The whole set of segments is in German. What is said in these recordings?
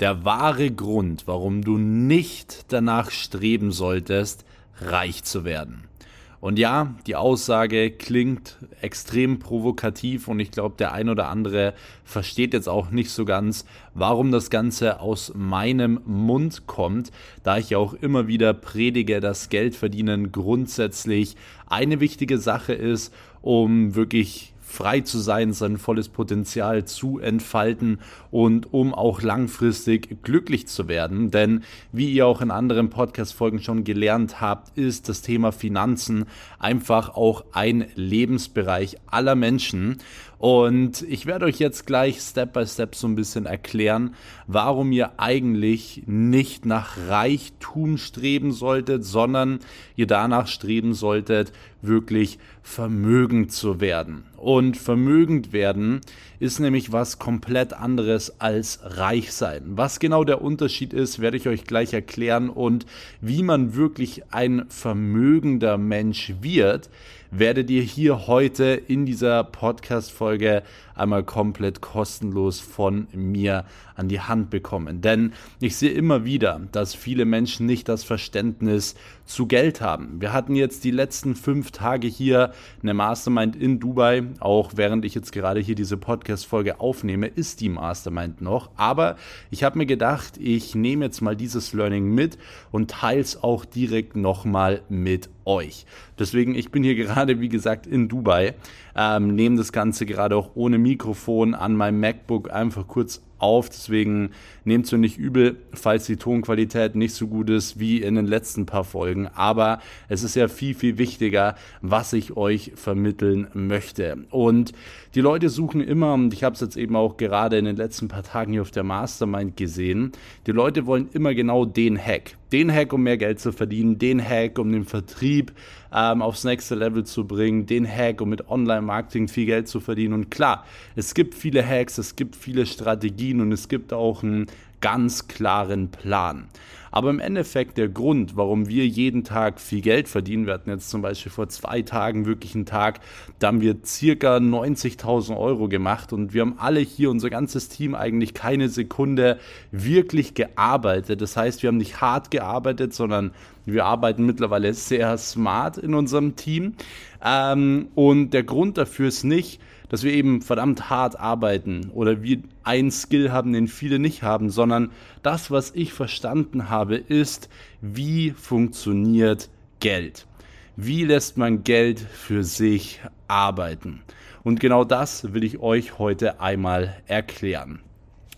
der wahre Grund, warum du nicht danach streben solltest, reich zu werden. Und ja, die Aussage klingt extrem provokativ und ich glaube, der ein oder andere versteht jetzt auch nicht so ganz, warum das Ganze aus meinem Mund kommt, da ich ja auch immer wieder predige, dass Geldverdienen grundsätzlich eine wichtige Sache ist, um wirklich frei zu sein, sein volles Potenzial zu entfalten und um auch langfristig glücklich zu werden. Denn wie ihr auch in anderen Podcast-Folgen schon gelernt habt, ist das Thema Finanzen einfach auch ein Lebensbereich aller Menschen. Und ich werde euch jetzt gleich Step by Step so ein bisschen erklären, warum ihr eigentlich nicht nach Reichtum streben solltet, sondern ihr danach streben solltet, wirklich vermögend zu werden. Und vermögend werden ist nämlich was komplett anderes als reich sein. Was genau der Unterschied ist, werde ich euch gleich erklären und wie man wirklich ein vermögender Mensch wird, werdet ihr hier heute in dieser Podcast-Folge einmal komplett kostenlos von mir an die Hand bekommen. Denn ich sehe immer wieder, dass viele Menschen nicht das Verständnis zu Geld haben. Wir hatten jetzt die letzten fünf Tage hier eine Mastermind in Dubai. Auch während ich jetzt gerade hier diese Podcast-Folge aufnehme, ist die Mastermind noch. Aber ich habe mir gedacht, ich nehme jetzt mal dieses Learning mit und teile es auch direkt nochmal mit euch. Deswegen, ich bin hier gerade, wie gesagt, in Dubai, ähm, nehme das Ganze gerade auch ohne Mikrofon an meinem MacBook einfach kurz auf. Deswegen nehmt es nicht übel, falls die Tonqualität nicht so gut ist wie in den letzten paar Folgen. Aber es ist ja viel, viel wichtiger, was ich euch vermitteln möchte. Und die Leute suchen immer, und ich habe es jetzt eben auch gerade in den letzten paar Tagen hier auf der Mastermind gesehen, die Leute wollen immer genau den Hack. Den Hack, um mehr Geld zu verdienen, den Hack, um den Vertrieb ähm, aufs nächste Level zu bringen, den Hack, um mit Online-Marketing viel Geld zu verdienen. Und klar, es gibt viele Hacks, es gibt viele Strategien und es gibt auch einen ganz klaren Plan. Aber im Endeffekt der Grund, warum wir jeden Tag viel Geld verdienen, wir hatten jetzt zum Beispiel vor zwei Tagen wirklich einen Tag, da haben wir circa 90.000 Euro gemacht und wir haben alle hier, unser ganzes Team eigentlich keine Sekunde wirklich gearbeitet. Das heißt, wir haben nicht hart gearbeitet, sondern wir arbeiten mittlerweile sehr smart in unserem Team. Ähm, und der Grund dafür ist nicht, dass wir eben verdammt hart arbeiten oder wir einen Skill haben, den viele nicht haben, sondern das, was ich verstanden habe, ist, wie funktioniert Geld? Wie lässt man Geld für sich arbeiten? Und genau das will ich euch heute einmal erklären.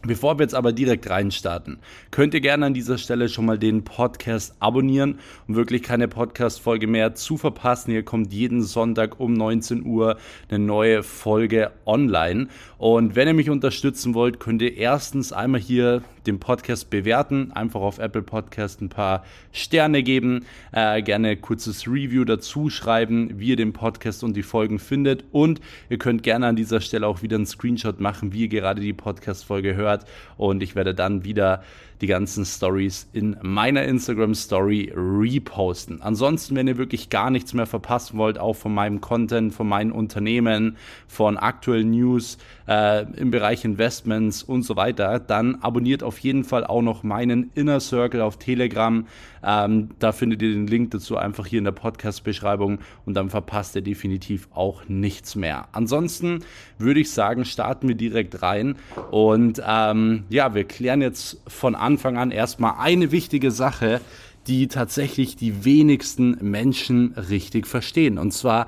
Bevor wir jetzt aber direkt reinstarten, könnt ihr gerne an dieser Stelle schon mal den Podcast abonnieren, um wirklich keine Podcast-Folge mehr zu verpassen. Hier kommt jeden Sonntag um 19 Uhr eine neue Folge online. Und wenn ihr mich unterstützen wollt, könnt ihr erstens einmal hier den Podcast bewerten, einfach auf Apple Podcast ein paar Sterne geben, äh, gerne kurzes Review dazu schreiben, wie ihr den Podcast und die Folgen findet. Und ihr könnt gerne an dieser Stelle auch wieder einen Screenshot machen, wie ihr gerade die Podcast-Folge hört. Und ich werde dann wieder die ganzen Stories in meiner Instagram Story reposten. Ansonsten, wenn ihr wirklich gar nichts mehr verpassen wollt, auch von meinem Content, von meinen Unternehmen, von aktuellen News äh, im Bereich Investments und so weiter, dann abonniert auf jeden Fall auch noch meinen Inner Circle auf Telegram. Ähm, da findet ihr den Link dazu einfach hier in der Podcast-Beschreibung und dann verpasst ihr definitiv auch nichts mehr. Ansonsten würde ich sagen, starten wir direkt rein und ähm, ja, wir klären jetzt von Anfang an erstmal eine wichtige Sache, die tatsächlich die wenigsten Menschen richtig verstehen. Und zwar,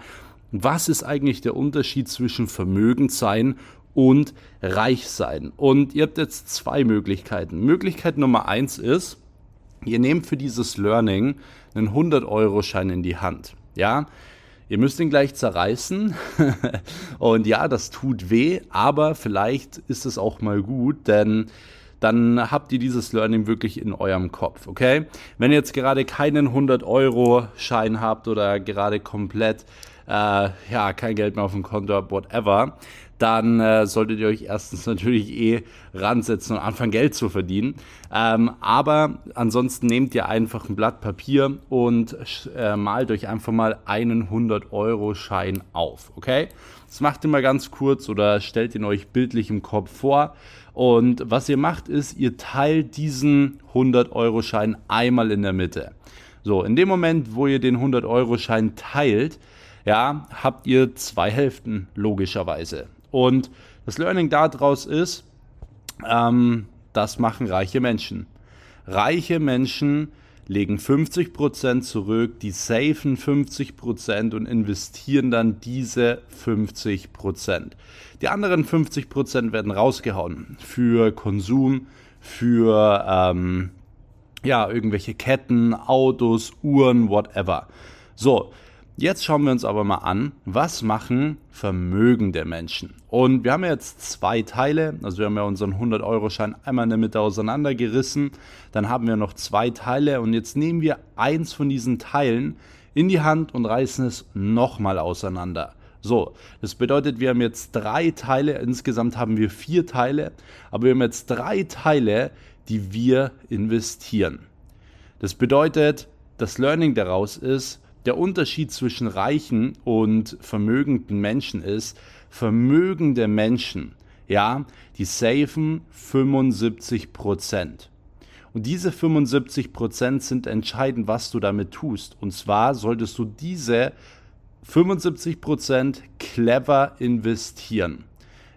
was ist eigentlich der Unterschied zwischen vermögend sein und reich sein? Und ihr habt jetzt zwei Möglichkeiten. Möglichkeit Nummer eins ist, Ihr nehmt für dieses Learning einen 100-Euro-Schein in die Hand. Ja, ihr müsst ihn gleich zerreißen. und ja, das tut weh, aber vielleicht ist es auch mal gut, denn dann habt ihr dieses Learning wirklich in eurem Kopf, okay? Wenn ihr jetzt gerade keinen 100-Euro-Schein habt oder gerade komplett, äh, ja, kein Geld mehr auf dem Konto, whatever, dann äh, solltet ihr euch erstens natürlich eh ransetzen und anfangen Geld zu verdienen. Ähm, aber ansonsten nehmt ihr einfach ein Blatt Papier und äh, malt euch einfach mal einen 100-Euro-Schein auf, okay? Das macht ihr mal ganz kurz oder stellt ihn euch bildlich im Kopf vor Und was ihr macht, ist, ihr teilt diesen 100-Euro-Schein einmal in der Mitte. So, in dem Moment, wo ihr den 100-Euro-Schein teilt, ja, habt ihr zwei Hälften logischerweise. Und das Learning daraus ist, ähm, das machen reiche Menschen. Reiche Menschen legen 50% zurück, die safen 50% und investieren dann diese 50%. Die anderen 50% werden rausgehauen für Konsum, für ähm, ja, irgendwelche Ketten, Autos, Uhren, whatever. So, Jetzt schauen wir uns aber mal an, was machen vermögende Menschen. Und wir haben jetzt zwei Teile, also wir haben ja unseren 100-Euro-Schein einmal in der Mitte auseinandergerissen, dann haben wir noch zwei Teile und jetzt nehmen wir eins von diesen Teilen in die Hand und reißen es nochmal auseinander. So, das bedeutet, wir haben jetzt drei Teile, insgesamt haben wir vier Teile, aber wir haben jetzt drei Teile, die wir investieren. Das bedeutet, das Learning daraus ist, der Unterschied zwischen reichen und vermögenden Menschen ist, vermögende Menschen, ja, die safen 75 Prozent. Und diese 75 Prozent sind entscheidend, was du damit tust. Und zwar solltest du diese 75 Prozent clever investieren.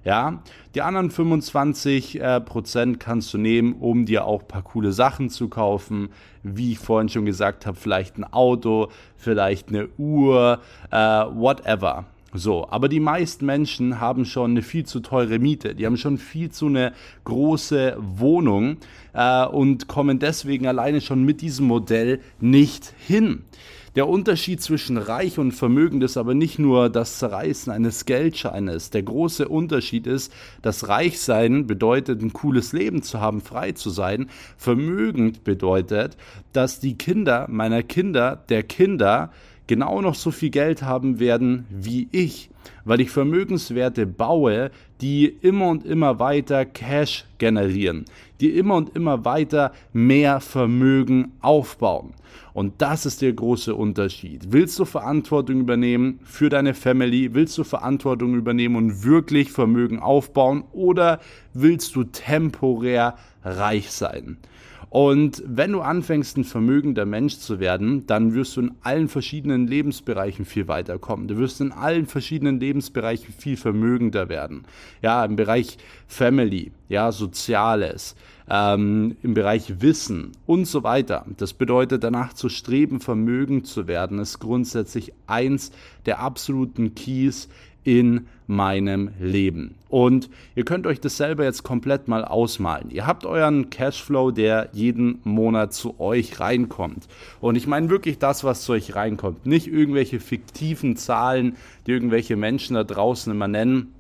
Ja, die anderen 25 äh, Prozent kannst du nehmen, um dir auch ein paar coole Sachen zu kaufen. Wie ich vorhin schon gesagt habe, vielleicht ein Auto, vielleicht eine Uhr, äh, whatever. So, aber die meisten Menschen haben schon eine viel zu teure Miete. Die haben schon viel zu eine große Wohnung äh, und kommen deswegen alleine schon mit diesem Modell nicht hin. Der Unterschied zwischen Reich und Vermögend ist aber nicht nur das Zerreißen eines Geldscheines. Der große Unterschied ist, dass Reichsein bedeutet, ein cooles Leben zu haben, frei zu sein. Vermögend bedeutet, dass die Kinder meiner Kinder, der Kinder, genau noch so viel Geld haben werden wie ich, weil ich Vermögenswerte baue, die immer und immer weiter Cash generieren, die immer und immer weiter mehr Vermögen aufbauen. Und das ist der große Unterschied. Willst du Verantwortung übernehmen für deine Family? Willst du Verantwortung übernehmen und wirklich Vermögen aufbauen? Oder willst du temporär reich sein? Und wenn du anfängst, ein vermögender Mensch zu werden, dann wirst du in allen verschiedenen Lebensbereichen viel weiterkommen. Du wirst in allen verschiedenen Lebensbereichen viel vermögender werden. Ja, im Bereich Family, ja, Soziales, ähm, im Bereich Wissen und so weiter. Das bedeutet, danach zu streben, vermögend zu werden, ist grundsätzlich eins der absoluten Keys in meinem Leben. Und ihr könnt euch das selber jetzt komplett mal ausmalen. Ihr habt euren Cashflow, der jeden Monat zu euch reinkommt. Und ich meine wirklich das, was zu euch reinkommt. Nicht irgendwelche fiktiven Zahlen, die irgendwelche Menschen da draußen immer nennen.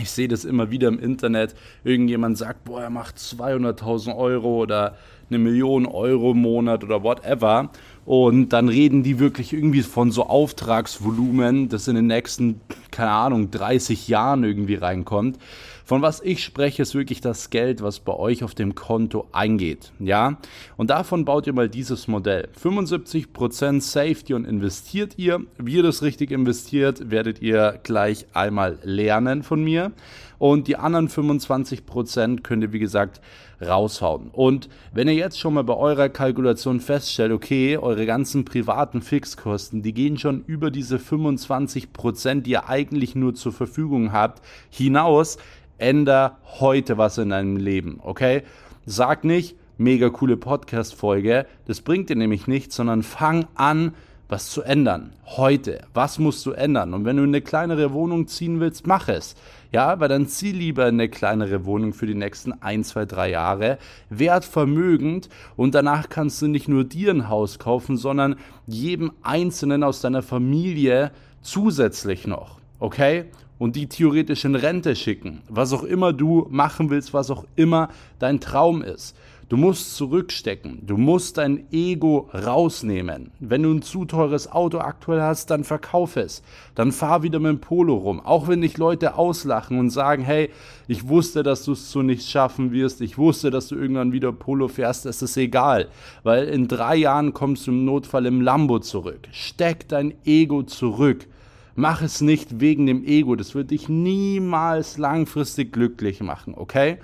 Ich sehe das immer wieder im Internet. Irgendjemand sagt, boah, er macht 200.000 Euro oder eine Million Euro im Monat oder whatever. Und dann reden die wirklich irgendwie von so Auftragsvolumen, das in den nächsten, keine Ahnung, 30 Jahren irgendwie reinkommt. Von was ich spreche, ist wirklich das Geld, was bei euch auf dem Konto eingeht. Ja? Und davon baut ihr mal dieses Modell. 75% saved ihr und investiert ihr. Wie ihr das richtig investiert, werdet ihr gleich einmal lernen von mir. Und die anderen 25% könnt ihr, wie gesagt, raushauen. Und wenn ihr jetzt schon mal bei eurer Kalkulation feststellt, okay, eure ganzen privaten Fixkosten, die gehen schon über diese 25%, die ihr eigentlich nur zur Verfügung habt, hinaus, änder heute was in deinem Leben, okay? Sag nicht, mega coole Podcast-Folge, das bringt dir nämlich nichts, sondern fang an, was zu ändern. Heute. Was musst du ändern? Und wenn du in eine kleinere Wohnung ziehen willst, mach es. Ja, aber dann zieh lieber in eine kleinere Wohnung für die nächsten ein, zwei, drei Jahre. Werd vermögend und danach kannst du nicht nur dir ein Haus kaufen, sondern jedem Einzelnen aus deiner Familie zusätzlich noch. Okay? Und die theoretisch in Rente schicken. Was auch immer du machen willst, was auch immer dein Traum ist. Du musst zurückstecken. Du musst dein Ego rausnehmen. Wenn du ein zu teures Auto aktuell hast, dann verkauf es. Dann fahr wieder mit dem Polo rum. Auch wenn dich Leute auslachen und sagen, hey, ich wusste, dass du es zu nichts schaffen wirst. Ich wusste, dass du irgendwann wieder Polo fährst. Es ist egal. Weil in drei Jahren kommst du im Notfall im Lambo zurück. Steck dein Ego zurück. Mach es nicht wegen dem Ego. Das wird dich niemals langfristig glücklich machen, okay?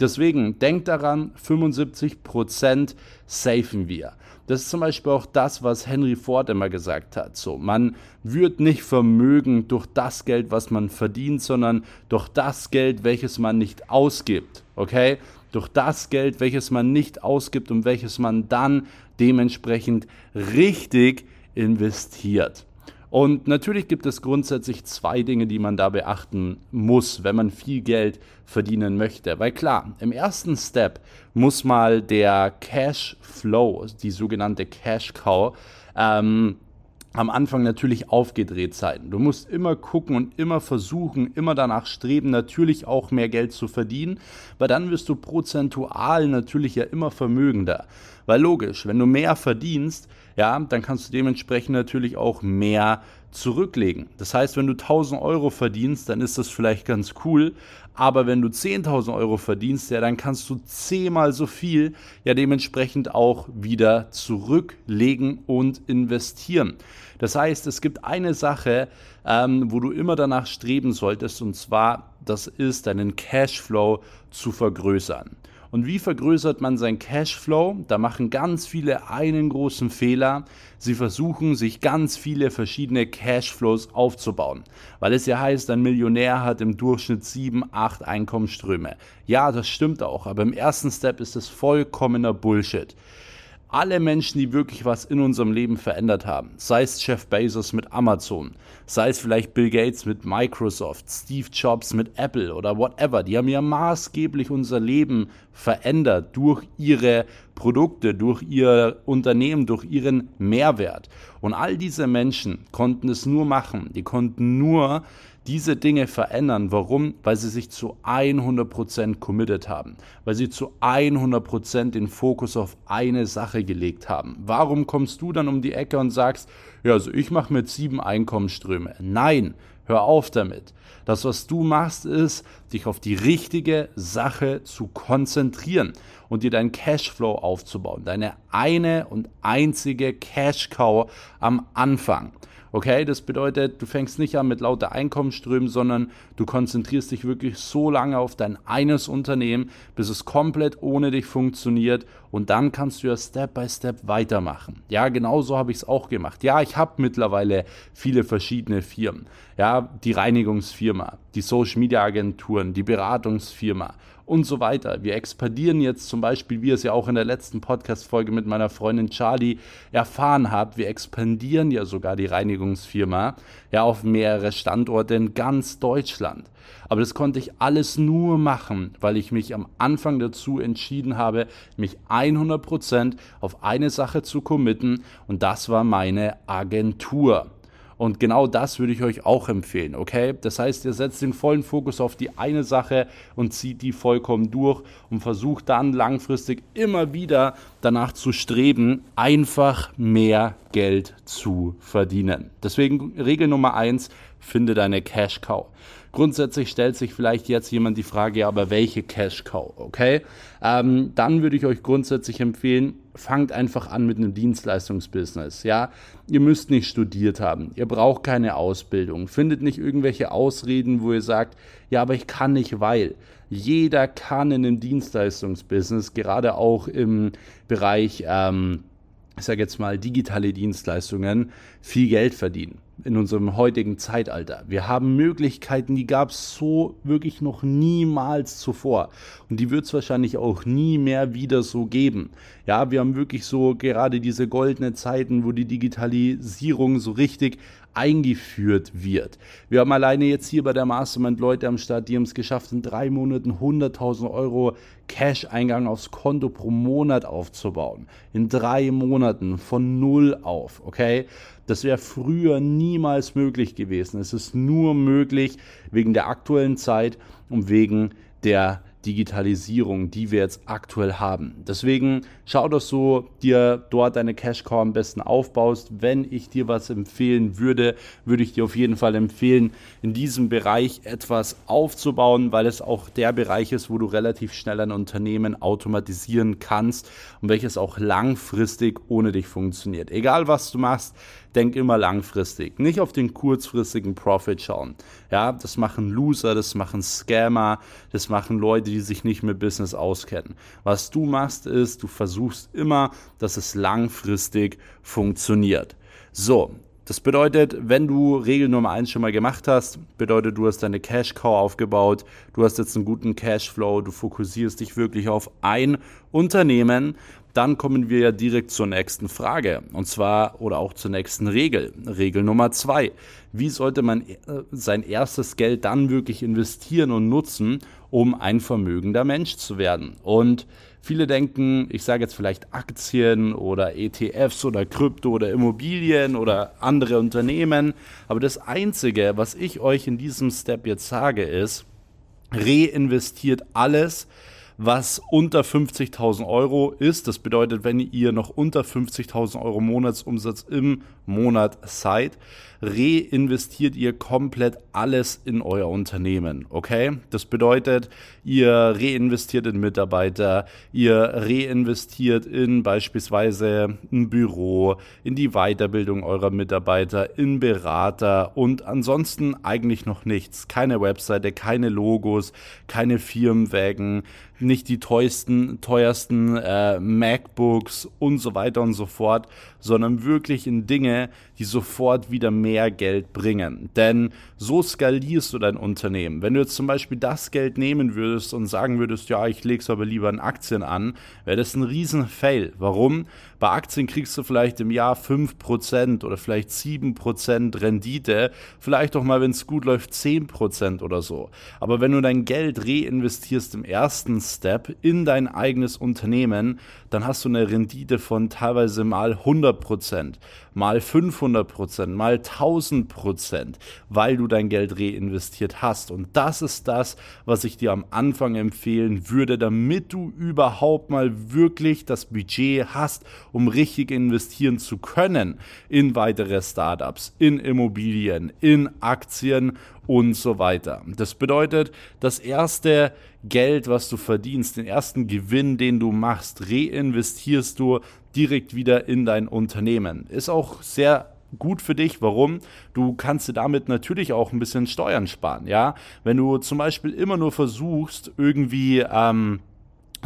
Deswegen denkt daran, 75% safen wir. Das ist zum Beispiel auch das, was Henry Ford immer gesagt hat. So, man wird nicht vermögen durch das Geld, was man verdient, sondern durch das Geld, welches man nicht ausgibt. Okay? Durch das Geld, welches man nicht ausgibt und welches man dann dementsprechend richtig investiert. Und natürlich gibt es grundsätzlich zwei Dinge, die man da beachten muss, wenn man viel Geld verdienen möchte. Weil klar, im ersten Step muss mal der Cash Flow, die sogenannte Cash Cow, ähm, am Anfang natürlich aufgedreht sein. Du musst immer gucken und immer versuchen, immer danach streben, natürlich auch mehr Geld zu verdienen, weil dann wirst du prozentual natürlich ja immer vermögender. Weil logisch, wenn du mehr verdienst, ja, dann kannst du dementsprechend natürlich auch mehr zurücklegen. Das heißt, wenn du 1000 Euro verdienst, dann ist das vielleicht ganz cool, aber wenn du 10.000 Euro verdienst, ja, dann kannst du zehnmal so viel ja dementsprechend auch wieder zurücklegen und investieren. Das heißt, es gibt eine Sache, ähm, wo du immer danach streben solltest, und zwar, das ist deinen Cashflow zu vergrößern. Und wie vergrößert man sein Cashflow? Da machen ganz viele einen großen Fehler. Sie versuchen, sich ganz viele verschiedene Cashflows aufzubauen. Weil es ja heißt, ein Millionär hat im Durchschnitt sieben, acht Einkommensströme. Ja, das stimmt auch, aber im ersten Step ist es vollkommener Bullshit alle Menschen, die wirklich was in unserem Leben verändert haben, sei es Jeff Bezos mit Amazon, sei es vielleicht Bill Gates mit Microsoft, Steve Jobs mit Apple oder whatever, die haben ja maßgeblich unser Leben verändert durch ihre Produkte, durch ihr Unternehmen, durch ihren Mehrwert. Und all diese Menschen konnten es nur machen, die konnten nur diese Dinge verändern. Warum? Weil sie sich zu 100% committed haben, weil sie zu 100% den Fokus auf eine Sache gelegt haben. Warum kommst du dann um die Ecke und sagst, ja, also ich mache mit sieben Einkommensströme? Nein, hör auf damit. Das, was du machst, ist, dich auf die richtige Sache zu konzentrieren und dir deinen Cashflow aufzubauen. Deine eine und einzige Cash-Cow am Anfang. Okay, das bedeutet, du fängst nicht an mit lauter Einkommensströmen, sondern du konzentrierst dich wirklich so lange auf dein eines Unternehmen, bis es komplett ohne dich funktioniert und dann kannst du ja Step by Step weitermachen. Ja, genau so habe ich es auch gemacht. Ja, ich habe mittlerweile viele verschiedene Firmen. Ja, die Reinigungsfirma, die Social Media Agenturen, die Beratungsfirma und so weiter. Wir expandieren jetzt zum Beispiel, wie ihr es ja auch in der letzten Podcast-Folge mit meiner Freundin Charlie erfahren habt, wir expandieren ja sogar die Reinigungsfirma ja auf mehrere Standorte in ganz Deutschland. Aber das konnte ich alles nur machen, weil ich mich am Anfang dazu entschieden habe, mich 100% auf eine Sache zu committen und das war meine Agentur. Und genau das würde ich euch auch empfehlen, okay? Das heißt, ihr setzt den vollen Fokus auf die eine Sache und zieht die vollkommen durch und versucht dann langfristig immer wieder danach zu streben, einfach mehr Geld zu verdienen. Deswegen Regel Nummer eins, finde deine Cash Cow. Grundsätzlich stellt sich vielleicht jetzt jemand die Frage, aber welche Cash Cow, okay? Ähm, dann würde ich euch grundsätzlich empfehlen, fangt einfach an mit einem Dienstleistungsbusiness, ja? Ihr müsst nicht studiert haben, ihr braucht keine Ausbildung, findet nicht irgendwelche Ausreden, wo ihr sagt, ja, aber ich kann nicht, weil. Jeder kann in einem Dienstleistungsbusiness, gerade auch im Bereich, ähm, ich sage jetzt mal, digitale Dienstleistungen, viel Geld verdienen in unserem heutigen Zeitalter. Wir haben Möglichkeiten, die gab es so wirklich noch niemals zuvor. Und die wird es wahrscheinlich auch nie mehr wieder so geben. Ja, wir haben wirklich so gerade diese goldenen Zeiten, wo die Digitalisierung so richtig eingeführt wird. Wir haben alleine jetzt hier bei der Mastermind Leute am Start, die haben es geschafft, in drei Monaten 100.000 Euro Cash-Eingang aufs Konto pro Monat aufzubauen. In drei Monaten von null auf, okay? Das wäre früher niemals möglich gewesen. Es ist nur möglich wegen der aktuellen Zeit und wegen der Digitalisierung, die wir jetzt aktuell haben. Deswegen schau, dass du dir dort deine Cash Cow am besten aufbaust. Wenn ich dir was empfehlen würde, würde ich dir auf jeden Fall empfehlen, in diesem Bereich etwas aufzubauen, weil es auch der Bereich ist, wo du relativ schnell ein Unternehmen automatisieren kannst und welches auch langfristig ohne dich funktioniert. Egal was du machst, denk immer langfristig, nicht auf den kurzfristigen Profit schauen. Ja, das machen Loser, das machen Scammer, das machen Leute, die sich nicht mit Business auskennen. Was du machst, ist, du versuchst immer, dass es langfristig funktioniert. So, das bedeutet, wenn du Regel Nummer eins schon mal gemacht hast, bedeutet, du hast deine Cash Cow aufgebaut, du hast jetzt einen guten Cashflow, du fokussierst dich wirklich auf ein Unternehmen, dann kommen wir ja direkt zur nächsten Frage. Und zwar, oder auch zur nächsten Regel. Regel Nummer zwei. Wie sollte man äh, sein erstes Geld dann wirklich investieren und nutzen, um ein vermögender Mensch zu werden? Und viele denken, ich sage jetzt vielleicht Aktien oder ETFs oder Krypto oder Immobilien oder andere Unternehmen. Aber das Einzige, was ich euch in diesem Step jetzt sage, ist, reinvestiert alles, was unter 50.000 Euro ist. Das bedeutet, wenn ihr noch unter 50.000 Euro Monatsumsatz im Monat seid, reinvestiert ihr komplett alles in euer Unternehmen. Okay? Das bedeutet, ihr reinvestiert in Mitarbeiter, ihr reinvestiert in beispielsweise ein Büro, in die Weiterbildung eurer Mitarbeiter, in Berater und ansonsten eigentlich noch nichts. Keine Webseite, keine Logos, keine Firmenwägen, nicht die teuersten, teuersten äh, MacBooks und so weiter und so fort, sondern wirklich in Dinge, die sofort wieder mehr Geld bringen. Denn so skalierst du dein Unternehmen. Wenn du jetzt zum Beispiel das Geld nehmen würdest und sagen würdest, ja, ich lege es aber lieber in Aktien an, wäre das ein riesen Fail. Warum? Bei Aktien kriegst du vielleicht im Jahr 5% oder vielleicht 7% Rendite, vielleicht auch mal, wenn es gut läuft, 10% oder so. Aber wenn du dein Geld reinvestierst im ersten Step in dein eigenes Unternehmen, dann hast du eine Rendite von teilweise mal 100%, mal 500%, mal 1000%, weil du dein Geld reinvestiert hast. Und das ist das, was ich dir am Anfang empfehlen würde, damit du überhaupt mal wirklich das Budget hast, um richtig investieren zu können in weitere Startups, in Immobilien, in Aktien und so weiter. Das bedeutet, das erste Geld, was du verdienst, den ersten Gewinn, den du machst, reinvestierst du direkt wieder in dein Unternehmen. Ist auch sehr gut für dich. Warum? Du kannst dir damit natürlich auch ein bisschen Steuern sparen. Ja, wenn du zum Beispiel immer nur versuchst, irgendwie ähm,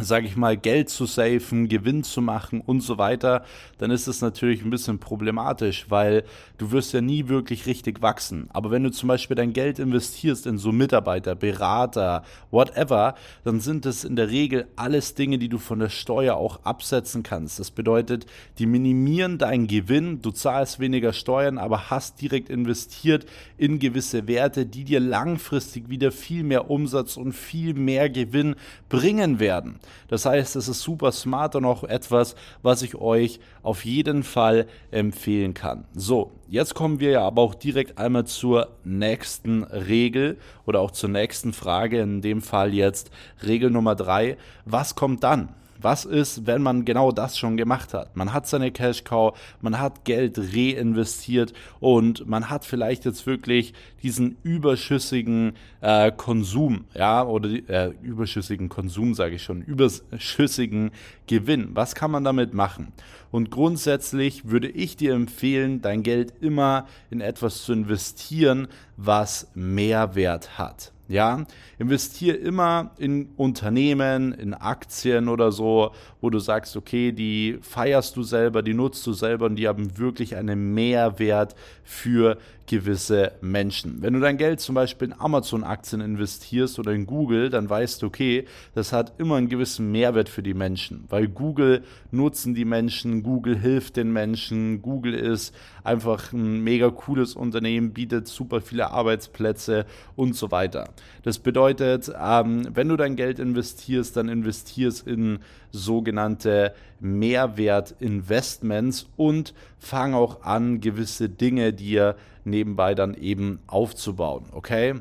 sage ich mal, Geld zu safen, Gewinn zu machen und so weiter, dann ist es natürlich ein bisschen problematisch, weil du wirst ja nie wirklich richtig wachsen. Aber wenn du zum Beispiel dein Geld investierst in so Mitarbeiter, Berater, whatever, dann sind es in der Regel alles Dinge, die du von der Steuer auch absetzen kannst. Das bedeutet, die minimieren deinen Gewinn, du zahlst weniger Steuern, aber hast direkt investiert in gewisse Werte, die dir langfristig wieder viel mehr Umsatz und viel mehr Gewinn bringen werden. Das heißt, es ist super smart und auch etwas, was ich euch auf jeden Fall empfehlen kann. So, jetzt kommen wir ja aber auch direkt einmal zur nächsten Regel oder auch zur nächsten Frage. In dem Fall jetzt Regel Nummer drei. Was kommt dann? Was ist, wenn man genau das schon gemacht hat? Man hat seine Cash Cow, man hat Geld reinvestiert und man hat vielleicht jetzt wirklich diesen überschüssigen äh, Konsum, ja, oder äh, überschüssigen Konsum sage ich schon, überschüssigen Gewinn. Was kann man damit machen? Und grundsätzlich würde ich dir empfehlen, dein Geld immer in etwas zu investieren, was Mehrwert hat. Ja, investier immer in Unternehmen, in Aktien oder so, wo du sagst, okay, die feierst du selber, die nutzt du selber und die haben wirklich einen Mehrwert für gewisse Menschen. Wenn du dein Geld zum Beispiel in Amazon-Aktien investierst oder in Google, dann weißt du, okay, das hat immer einen gewissen Mehrwert für die Menschen, weil Google nutzen die Menschen, Google hilft den Menschen, Google ist einfach ein mega cooles Unternehmen, bietet super viele Arbeitsplätze und so weiter. Das bedeutet, ähm, wenn du dein Geld investierst, dann investierst in sogenannte Mehrwertinvestments und fang auch an, gewisse Dinge dir nebenbei dann eben aufzubauen. Okay?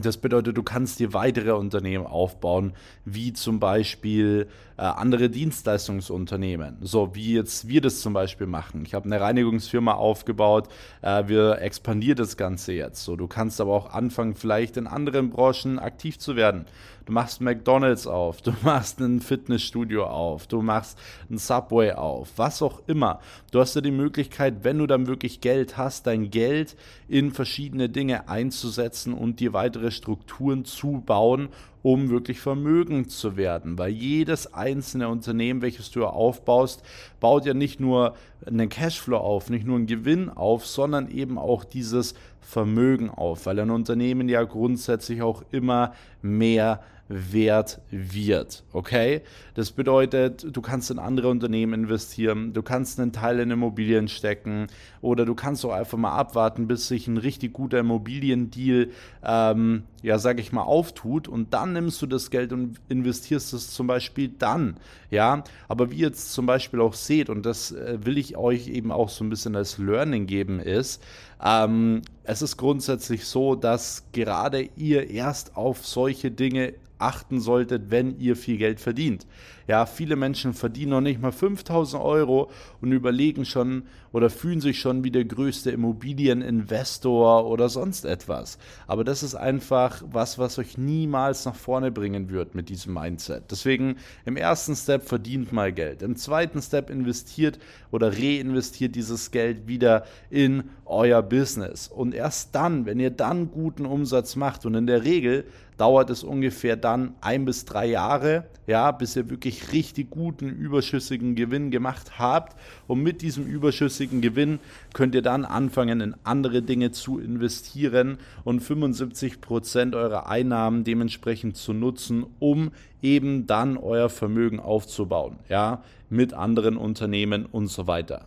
Das bedeutet, du kannst dir weitere Unternehmen aufbauen, wie zum Beispiel äh, andere Dienstleistungsunternehmen. So wie jetzt wir das zum Beispiel machen. Ich habe eine Reinigungsfirma aufgebaut, äh, wir expandieren das Ganze jetzt. So, du kannst aber auch anfangen, vielleicht in anderen Branchen aktiv zu werden. Du machst McDonalds auf, du machst ein Fitnessstudio auf, du machst ein Subway auf, was auch immer. Du hast ja die Möglichkeit, wenn du dann wirklich Geld hast, dein Geld in verschiedene Dinge einzusetzen und dir weitere Strukturen zu bauen, um wirklich vermögend zu werden. Weil jedes einzelne Unternehmen, welches du aufbaust, baut ja nicht nur einen Cashflow auf, nicht nur einen Gewinn auf, sondern eben auch dieses Vermögen auf, weil ein Unternehmen ja grundsätzlich auch immer mehr wert wird. Okay? Das bedeutet, du kannst in andere Unternehmen investieren, du kannst einen Teil in Immobilien stecken oder du kannst auch einfach mal abwarten, bis sich ein richtig guter Immobiliendeal, ähm, ja, sag ich mal, auftut und dann nimmst du das Geld und investierst es zum Beispiel dann. Ja, aber wie ihr jetzt zum Beispiel auch seht, und das äh, will ich euch eben auch so ein bisschen als Learning geben, ist, ähm, es ist grundsätzlich so, dass gerade ihr erst auf solche Dinge achten solltet, wenn ihr viel Geld verdient. Ja, viele Menschen verdienen noch nicht mal 5000 Euro und überlegen schon oder fühlen sich schon wie der größte Immobilieninvestor oder sonst etwas. Aber das ist einfach was, was euch niemals nach vorne bringen wird mit diesem Mindset. Deswegen im ersten Step verdient mal Geld. Im zweiten Step investiert oder reinvestiert dieses Geld wieder in euer Business. Und erst dann, wenn ihr dann guten Umsatz macht und in der Regel dauert es ungefähr dann ein bis drei Jahre, ja, bis ihr wirklich richtig guten überschüssigen Gewinn gemacht habt. Und mit diesem überschüssigen Gewinn könnt ihr dann anfangen, in andere Dinge zu investieren und 75 Prozent eurer Einnahmen dementsprechend zu nutzen, um eben dann euer Vermögen aufzubauen, ja, mit anderen Unternehmen und so weiter.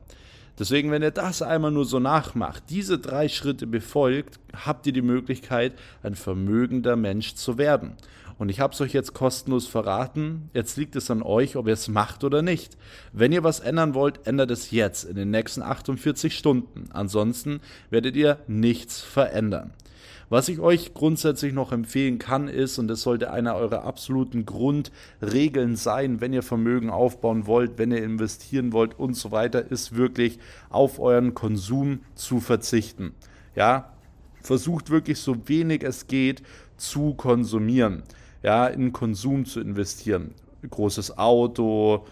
Deswegen, wenn ihr das einmal nur so nachmacht, diese drei Schritte befolgt, habt ihr die Möglichkeit, ein vermögender Mensch zu werden. Und ich habe es euch jetzt kostenlos verraten. Jetzt liegt es an euch, ob ihr es macht oder nicht. Wenn ihr was ändern wollt, ändert es jetzt in den nächsten 48 Stunden. Ansonsten werdet ihr nichts verändern. Was ich euch grundsätzlich noch empfehlen kann, ist, und das sollte einer eurer absoluten Grundregeln sein, wenn ihr Vermögen aufbauen wollt, wenn ihr investieren wollt und so weiter, ist wirklich auf euren Konsum zu verzichten. Ja, versucht wirklich so wenig es geht zu konsumieren, ja, in Konsum zu investieren. Großes Auto,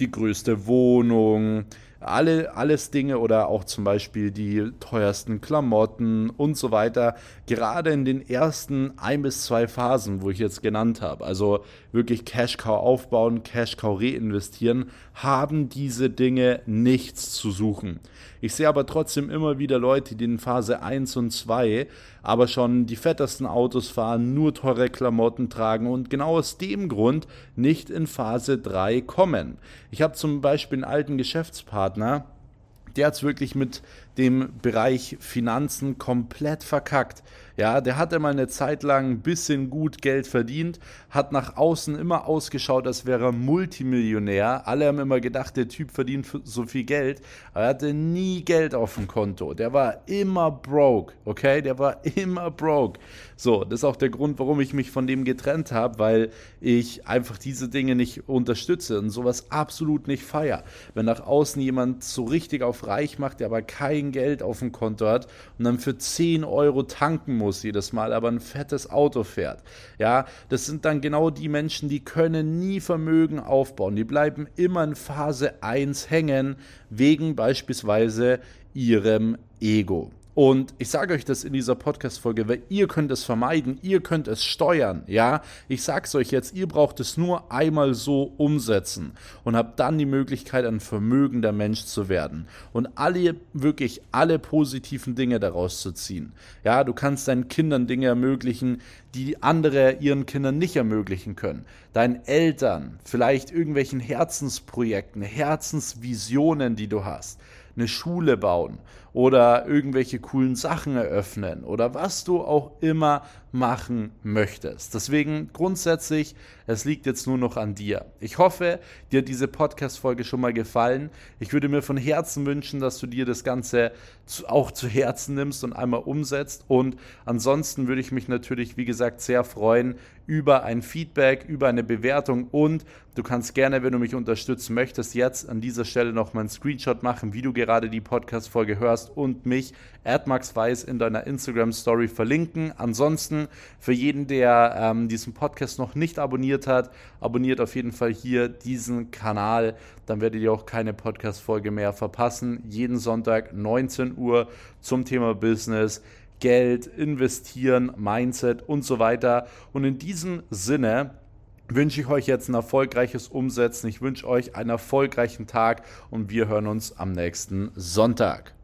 die größte Wohnung, alle, alles Dinge oder auch zum Beispiel die teuersten Klamotten und so weiter, gerade in den ersten ein bis zwei Phasen, wo ich jetzt genannt habe, also wirklich Cash Cow aufbauen, Cash Cow reinvestieren, haben diese Dinge nichts zu suchen. Ich sehe aber trotzdem immer wieder Leute, die in Phase 1 und 2 aber schon die fettesten Autos fahren, nur teure Klamotten tragen und genau aus dem Grund nicht in Phase 3 kommen. Ich habe zum Beispiel einen alten Geschäftspartner, der hat es wirklich mit dem Bereich Finanzen komplett verkackt. Ja, der hatte mal eine Zeit lang ein bisschen gut Geld verdient, hat nach außen immer ausgeschaut, als wäre er Multimillionär. Alle haben immer gedacht, der Typ verdient so viel Geld, aber er hatte nie Geld auf dem Konto. Der war immer broke, okay? Der war immer broke. So, das ist auch der Grund, warum ich mich von dem getrennt habe, weil ich einfach diese Dinge nicht unterstütze und sowas absolut nicht feier. Wenn nach außen jemand so richtig auf reich macht, der aber kein Geld auf dem Konto hat und dann für 10 Euro tanken muss jedes Mal, aber ein fettes Auto fährt. Ja, das sind dann genau die Menschen, die können nie Vermögen aufbauen. Die bleiben immer in Phase 1 hängen, wegen beispielsweise ihrem Ego. Und ich sage euch das in dieser Podcast-Folge, weil ihr könnt es vermeiden, ihr könnt es steuern, ja. Ich sage es euch jetzt, ihr braucht es nur einmal so umsetzen und habt dann die Möglichkeit, ein vermögender Mensch zu werden und alle, wirklich alle positiven Dinge daraus zu ziehen. Ja, du kannst deinen Kindern Dinge ermöglichen, die andere ihren Kindern nicht ermöglichen können. Deinen Eltern, vielleicht irgendwelchen Herzensprojekten, Herzensvisionen, die du hast eine Schule bauen oder irgendwelche coolen Sachen eröffnen oder was du auch immer machen möchtest. Deswegen grundsätzlich, es liegt jetzt nur noch an dir. Ich hoffe, dir hat diese Podcast-Folge schon mal gefallen. Ich würde mir von Herzen wünschen, dass du dir das Ganze auch zu Herzen nimmst und einmal umsetzt. Und ansonsten würde ich mich natürlich, wie gesagt, sehr freuen über ein Feedback, über eine Bewertung und du kannst gerne, wenn du mich unterstützen möchtest, jetzt an dieser Stelle noch mal einen Screenshot machen, wie du gerade die Podcast-Folge hörst und mich, AdMaxWeiss, in deiner Instagram-Story verlinken. Ansonsten für jeden, der ähm, diesen Podcast noch nicht abonniert hat, abonniert auf jeden Fall hier diesen Kanal. Dann werdet ihr auch keine Podcast-Folge mehr verpassen. Jeden Sonntag 19 Uhr zum Thema Business Geld, investieren, Mindset und so weiter. Und in diesem Sinne wünsche ich euch jetzt ein erfolgreiches Umsetzen. Ich wünsche euch einen erfolgreichen Tag und wir hören uns am nächsten Sonntag.